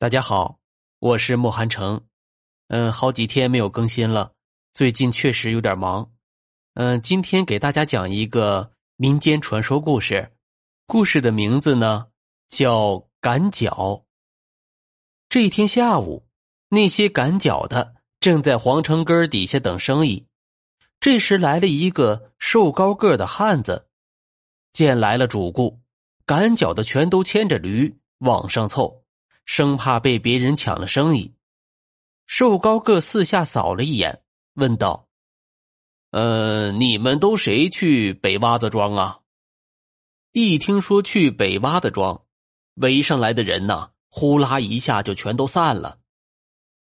大家好，我是莫寒成。嗯，好几天没有更新了，最近确实有点忙。嗯，今天给大家讲一个民间传说故事，故事的名字呢叫赶脚。这一天下午，那些赶脚的正在皇城根底下等生意。这时来了一个瘦高个的汉子，见来了主顾，赶脚的全都牵着驴往上凑。生怕被别人抢了生意，瘦高个四下扫了一眼，问道：“呃，你们都谁去北洼子庄啊？”一听说去北洼子庄，围上来的人呐，呼啦一下就全都散了。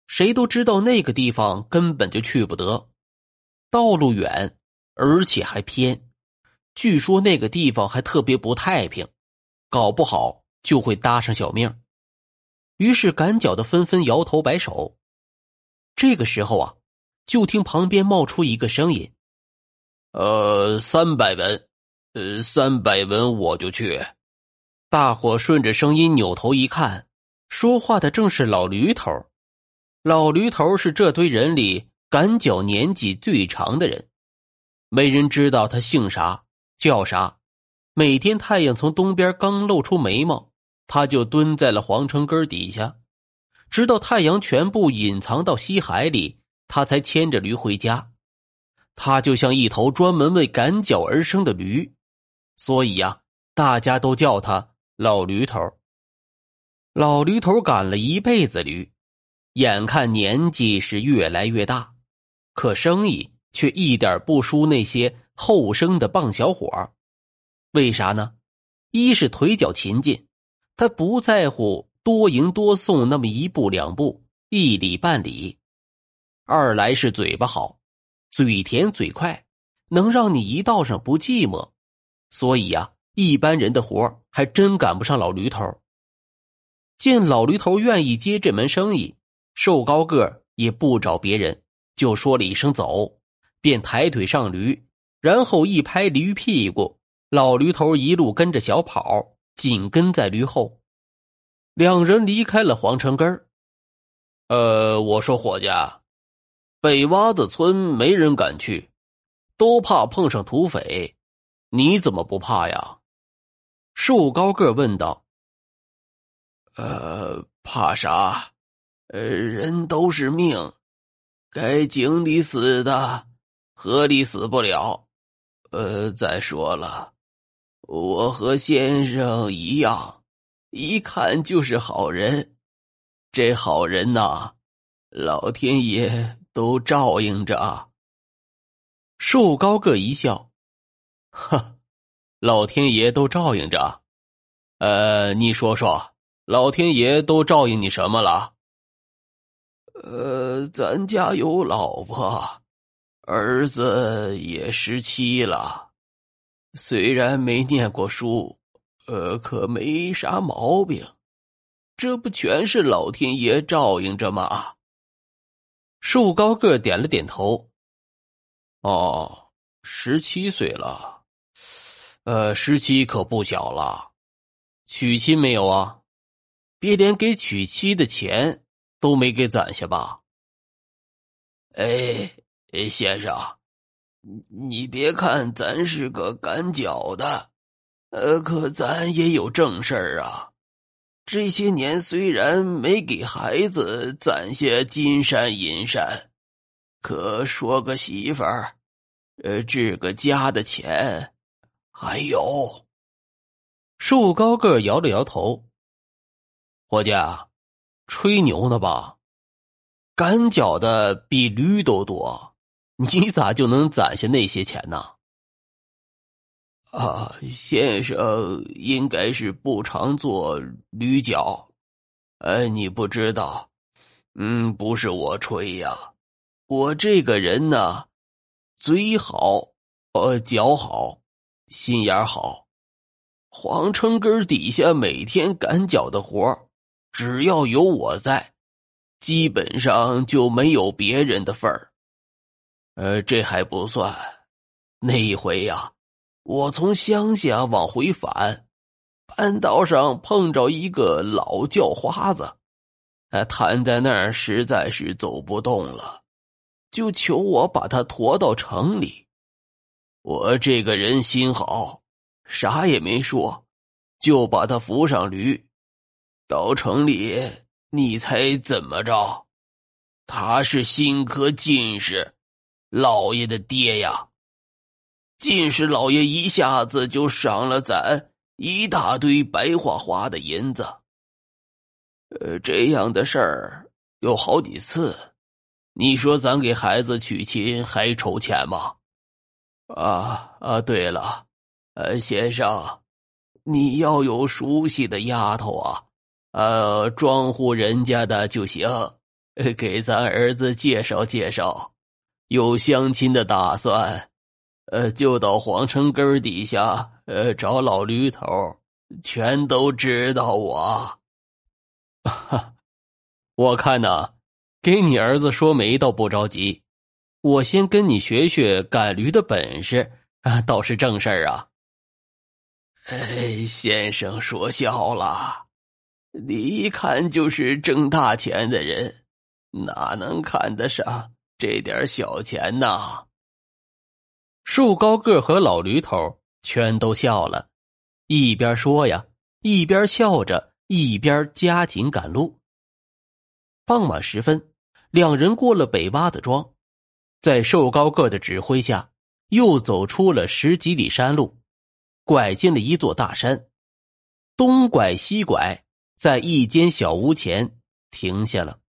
谁都知道那个地方根本就去不得，道路远，而且还偏。据说那个地方还特别不太平，搞不好就会搭上小命。于是赶脚的纷纷摇头摆手。这个时候啊，就听旁边冒出一个声音：“呃，三百文，呃，三百文我就去。”大伙顺着声音扭头一看，说话的正是老驴头。老驴头是这堆人里赶脚年纪最长的人，没人知道他姓啥叫啥。每天太阳从东边刚露出眉毛。他就蹲在了皇城根底下，直到太阳全部隐藏到西海里，他才牵着驴回家。他就像一头专门为赶脚而生的驴，所以呀，大家都叫他老驴头。老驴头赶了一辈子驴，眼看年纪是越来越大，可生意却一点不输那些后生的棒小伙为啥呢？一是腿脚勤劲。他不在乎多赢多送那么一步两步一里半里，二来是嘴巴好，嘴甜嘴快，能让你一道上不寂寞。所以呀，一般人的活还真赶不上老驴头。见老驴头愿意接这门生意，瘦高个也不找别人，就说了一声走，便抬腿上驴，然后一拍驴屁股，老驴头一路跟着小跑。紧跟在驴后，两人离开了皇城根儿。呃，我说伙计，北洼子村没人敢去，都怕碰上土匪，你怎么不怕呀？瘦高个问道。呃，怕啥？呃，人都是命，该井里死的，河里死不了。呃，再说了。我和先生一样，一看就是好人。这好人呐，老天爷都照应着。瘦高个一笑，哈，老天爷都照应着。呃，你说说，老天爷都照应你什么了？呃，咱家有老婆，儿子也十七了。虽然没念过书，呃，可没啥毛病，这不全是老天爷照应着吗？瘦高个点了点头。哦，十七岁了，呃，十七可不小了。娶亲没有啊？别连给娶妻的钱都没给攒下吧？哎，先生。你别看咱是个赶脚的，呃，可咱也有正事儿啊。这些年虽然没给孩子攒下金山银山，可说个媳妇儿，呃，置个家的钱还有。瘦高个摇了摇头，伙计，吹牛呢吧？赶脚的比驴都多。你咋就能攒下那些钱呢？啊，先生应该是不常做驴脚，哎，你不知道，嗯，不是我吹呀，我这个人呢，嘴好，呃，脚好，心眼好，皇城根底下每天赶脚的活只要有我在，基本上就没有别人的份儿。呃，这还不算，那一回呀，我从乡下往回返，半道上碰着一个老叫花子，呃，瘫在那儿实在是走不动了，就求我把他驮到城里。我这个人心好，啥也没说，就把他扶上驴，到城里。你猜怎么着？他是新科进士，老爷的爹呀！进士老爷一下子就赏了咱一大堆白花花的银子。呃，这样的事儿有好几次，你说咱给孩子娶亲还筹钱吗？啊啊！对了，呃，先生，你要有熟悉的丫头啊。呃，庄户人家的就行，给咱儿子介绍介绍。有相亲的打算，呃，就到皇城根底下，呃，找老驴头，全都知道我。哈，我看呐，给你儿子说媒倒不着急，我先跟你学学赶驴的本事啊，倒是正事儿啊。哎，先生说笑了。你一看就是挣大钱的人，哪能看得上这点小钱呐？树高个和老驴头全都笑了，一边说呀，一边笑着，一边加紧赶路。傍晚时分，两人过了北洼子庄，在瘦高个的指挥下，又走出了十几里山路，拐进了一座大山，东拐西拐。在一间小屋前停下了。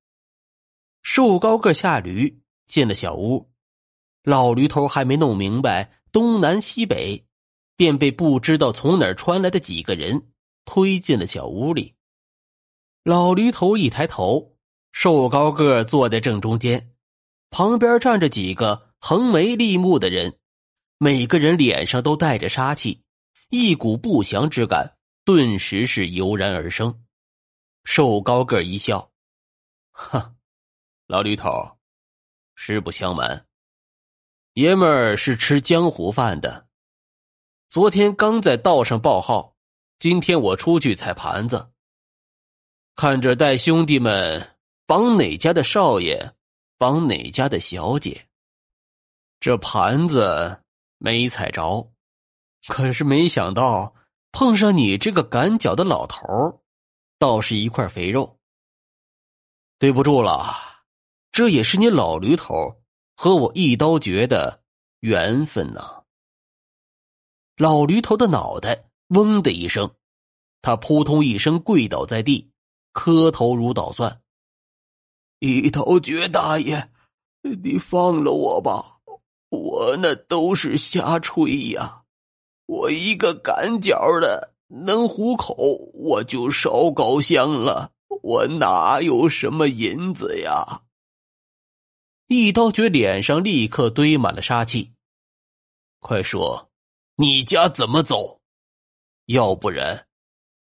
瘦高个下驴进了小屋，老驴头还没弄明白东南西北，便被不知道从哪儿传来的几个人推进了小屋里。老驴头一抬头，瘦高个坐在正中间，旁边站着几个横眉立目的人，每个人脸上都带着杀气，一股不祥之感顿时是油然而生。瘦高个一笑，哼，老驴头，实不相瞒，爷们儿是吃江湖饭的。昨天刚在道上报号，今天我出去踩盘子，看着带兄弟们帮哪家的少爷，帮哪家的小姐，这盘子没踩着，可是没想到碰上你这个赶脚的老头。倒是一块肥肉。对不住了，这也是你老驴头和我一刀绝的缘分呐。老驴头的脑袋嗡的一声，他扑通一声跪倒在地，磕头如捣蒜。一刀绝大爷，你放了我吧，我那都是瞎吹呀，我一个赶脚的。能糊口，我就烧高香了。我哪有什么银子呀？一刀绝脸上立刻堆满了杀气。快说，你家怎么走？要不然，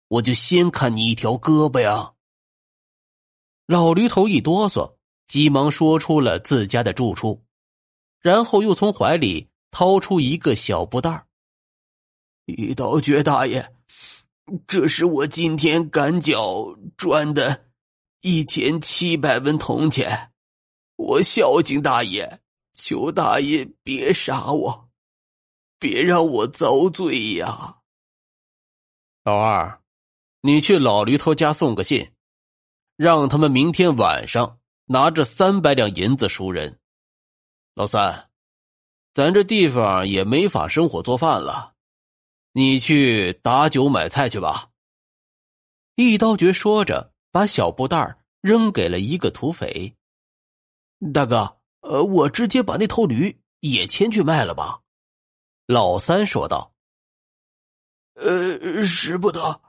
我就先砍你一条胳膊呀！老驴头一哆嗦，急忙说出了自家的住处，然后又从怀里掏出一个小布袋一刀绝大爷。这是我今天赶脚赚的一千七百文铜钱，我孝敬大爷，求大爷别杀我，别让我遭罪呀！老二，你去老驴头家送个信，让他们明天晚上拿着三百两银子赎人。老三，咱这地方也没法生火做饭了。你去打酒买菜去吧。一刀绝说着，把小布袋扔给了一个土匪。大哥，呃，我直接把那头驴也牵去卖了吧。老三说道。呃，使不得，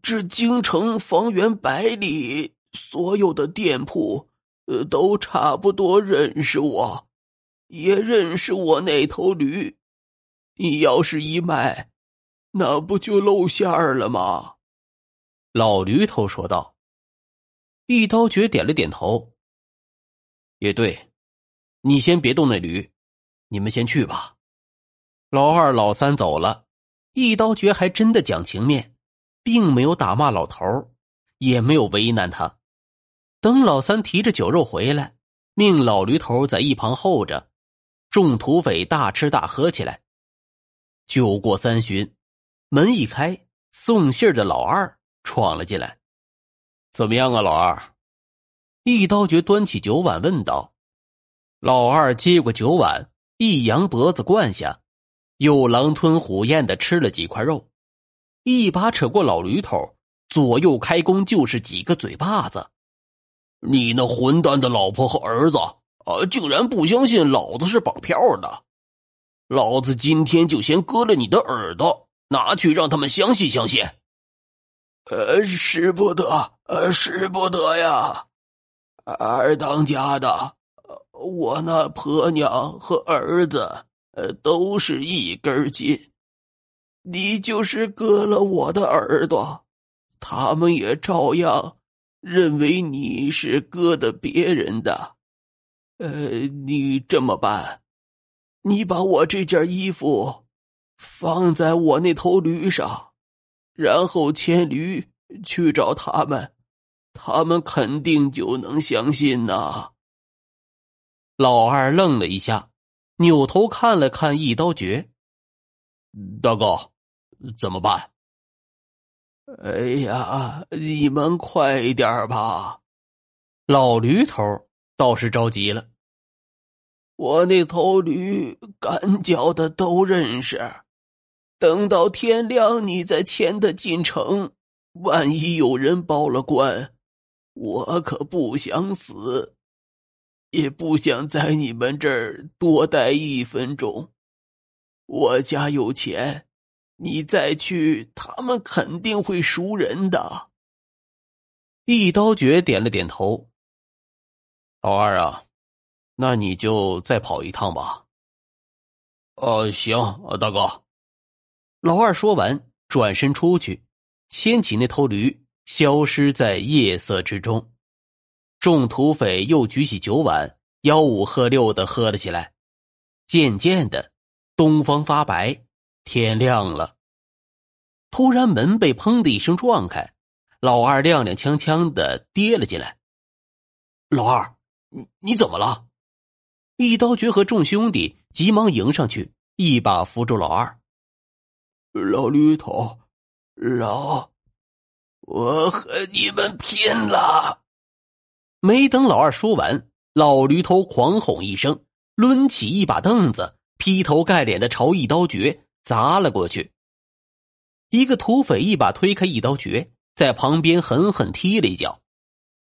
这京城方圆百里所有的店铺，呃，都差不多认识我，也认识我那头驴。你要是一卖。那不就露馅儿了吗？老驴头说道。一刀绝点了点头。也对，你先别动那驴，你们先去吧。老二、老三走了，一刀绝还真的讲情面，并没有打骂老头，也没有为难他。等老三提着酒肉回来，命老驴头在一旁候着，众土匪大吃大喝起来。酒过三巡，门一开，送信的老二闯了进来。怎么样啊，老二？一刀绝端起酒碗问道。老二接过酒碗，一扬脖子灌下，又狼吞虎咽的吃了几块肉，一把扯过老驴头，左右开弓就是几个嘴巴子。你那混蛋的老婆和儿子啊，竟然不相信老子是绑票的！老子今天就先割了你的耳朵，拿去让他们相信相信。呃，使不得，呃，使不得呀！二当家的，我那婆娘和儿子，呃，都是一根筋。你就是割了我的耳朵，他们也照样。认为你是割的别人的，呃，你这么办？你把我这件衣服放在我那头驴上，然后牵驴去找他们，他们肯定就能相信呐。老二愣了一下，扭头看了看一刀绝，大哥，怎么办？哎呀，你们快点吧！老驴头倒是着急了。我那头驴赶脚的都认识，等到天亮你再牵它进城，万一有人报了官，我可不想死，也不想在你们这儿多待一分钟。我家有钱。你再去，他们肯定会赎人的。一刀绝点了点头。老二啊，那你就再跑一趟吧。哦，行，大哥。老二说完，转身出去，牵起那头驴，消失在夜色之中。众土匪又举起酒碗，吆五喝六的喝了起来。渐渐的，东方发白。天亮了，突然门被砰的一声撞开，老二踉踉跄跄的跌了进来。老二，你你怎么了？一刀绝和众兄弟急忙迎上去，一把扶住老二。老驴头，老，我和你们拼了！没等老二说完，老驴头狂吼一声，抡起一把凳子，劈头盖脸的朝一刀绝。砸了过去，一个土匪一把推开一刀绝，在旁边狠狠踢了一脚，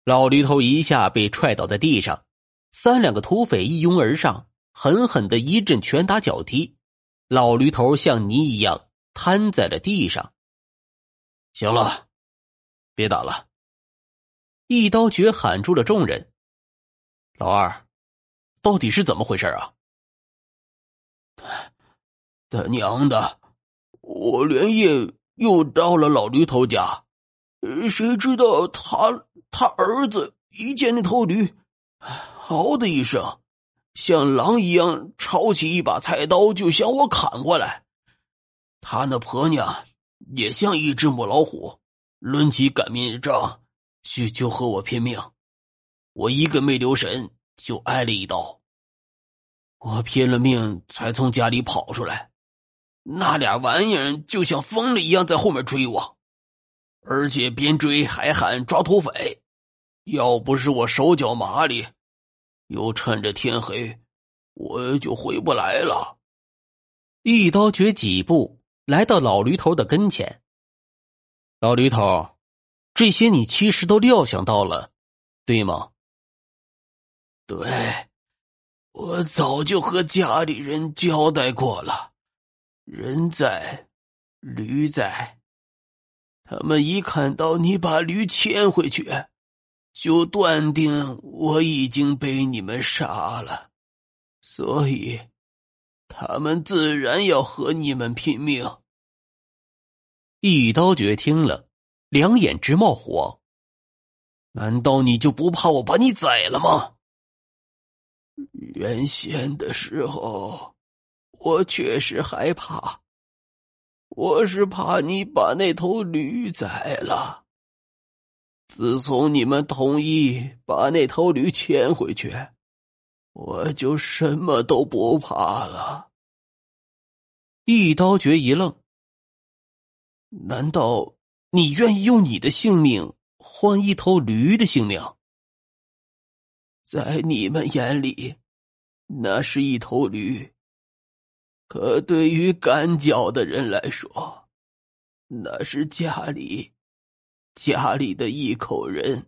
老驴头一下被踹倒在地上。三两个土匪一拥而上，狠狠的一阵拳打脚踢，老驴头像泥一样瘫在了地上。行了，别打了！一刀绝喊住了众人。老二，到底是怎么回事啊？他娘的！我连夜又到了老驴头家，谁知道他他儿子一见那头驴，嗷的一声，像狼一样抄起一把菜刀就向我砍过来。他那婆娘也像一只母老虎，抡起擀面杖就就和我拼命。我一个没留神就挨了一刀，我拼了命才从家里跑出来。那俩玩意儿就像疯了一样在后面追我，而且边追还喊抓土匪。要不是我手脚麻利，又趁着天黑，我就回不来了。一刀绝几步来到老驴头的跟前。老驴头，这些你其实都料想到了，对吗？对，我早就和家里人交代过了。人在，驴在。他们一看到你把驴牵回去，就断定我已经被你们杀了，所以他们自然要和你们拼命。一刀绝听了，两眼直冒火。难道你就不怕我把你宰了吗？原先的时候。我确实害怕，我是怕你把那头驴宰了。自从你们同意把那头驴牵回去，我就什么都不怕了。一刀绝一愣，难道你愿意用你的性命换一头驴的性命？在你们眼里，那是一头驴，可对于赶脚的人来说，那是家里。家里的一口人，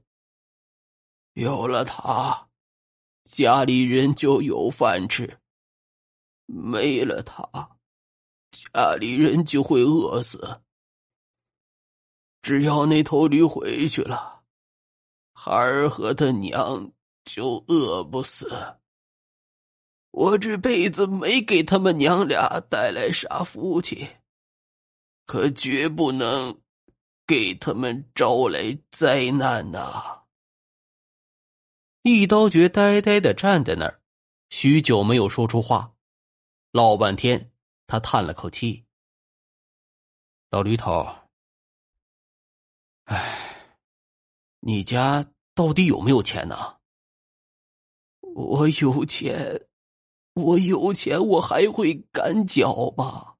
有了他，家里人就有饭吃；没了他，家里人就会饿死。只要那头驴回去了，孩儿和他娘就饿不死。我这辈子没给他们娘俩带来啥福气，可绝不能。给他们招来灾难呐！一刀绝呆呆的站在那儿，许久没有说出话。老半天，他叹了口气：“老驴头，哎，你家到底有没有钱呢？”“我有钱，我有钱，我还会赶脚吗？”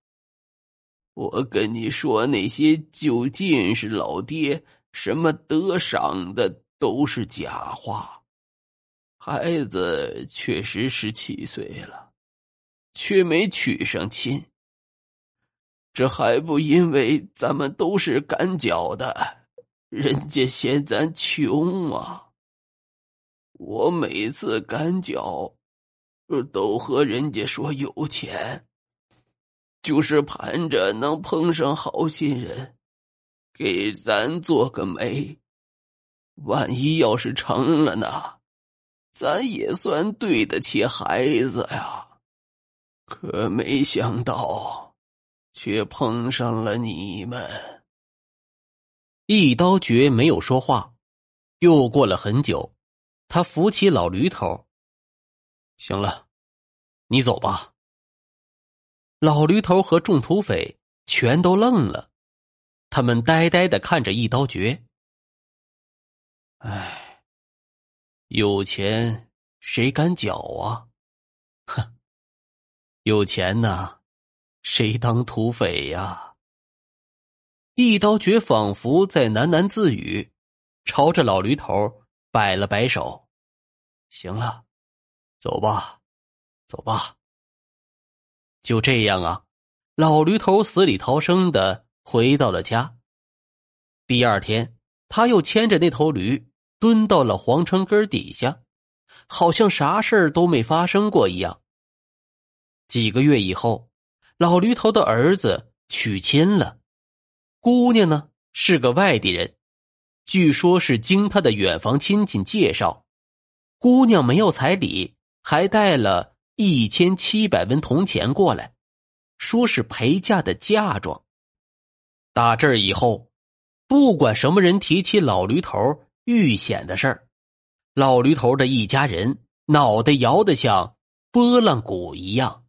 我跟你说，那些就近是老爹什么得赏的都是假话。孩子确实十七岁了，却没娶上亲。这还不因为咱们都是赶脚的，人家嫌咱穷啊。我每次赶脚，都和人家说有钱。就是盼着能碰上好心人，给咱做个媒。万一要是成了呢，咱也算对得起孩子呀。可没想到，却碰上了你们。一刀绝没有说话，又过了很久，他扶起老驴头。行了，你走吧。老驴头和众土匪全都愣了，他们呆呆的看着一刀绝。唉，有钱谁敢搅啊？哼，有钱呐，谁当土匪呀？一刀绝仿佛在喃喃自语，朝着老驴头摆了摆手：“行了，走吧，走吧。”就这样啊，老驴头死里逃生的回到了家。第二天，他又牵着那头驴蹲到了皇城根底下，好像啥事儿都没发生过一样。几个月以后，老驴头的儿子娶亲了，姑娘呢是个外地人，据说是经他的远房亲戚介绍。姑娘没有彩礼，还带了。一千七百文铜钱过来，说是陪嫁的嫁妆。打这儿以后，不管什么人提起老驴头遇险的事儿，老驴头的一家人脑袋摇得像拨浪鼓一样。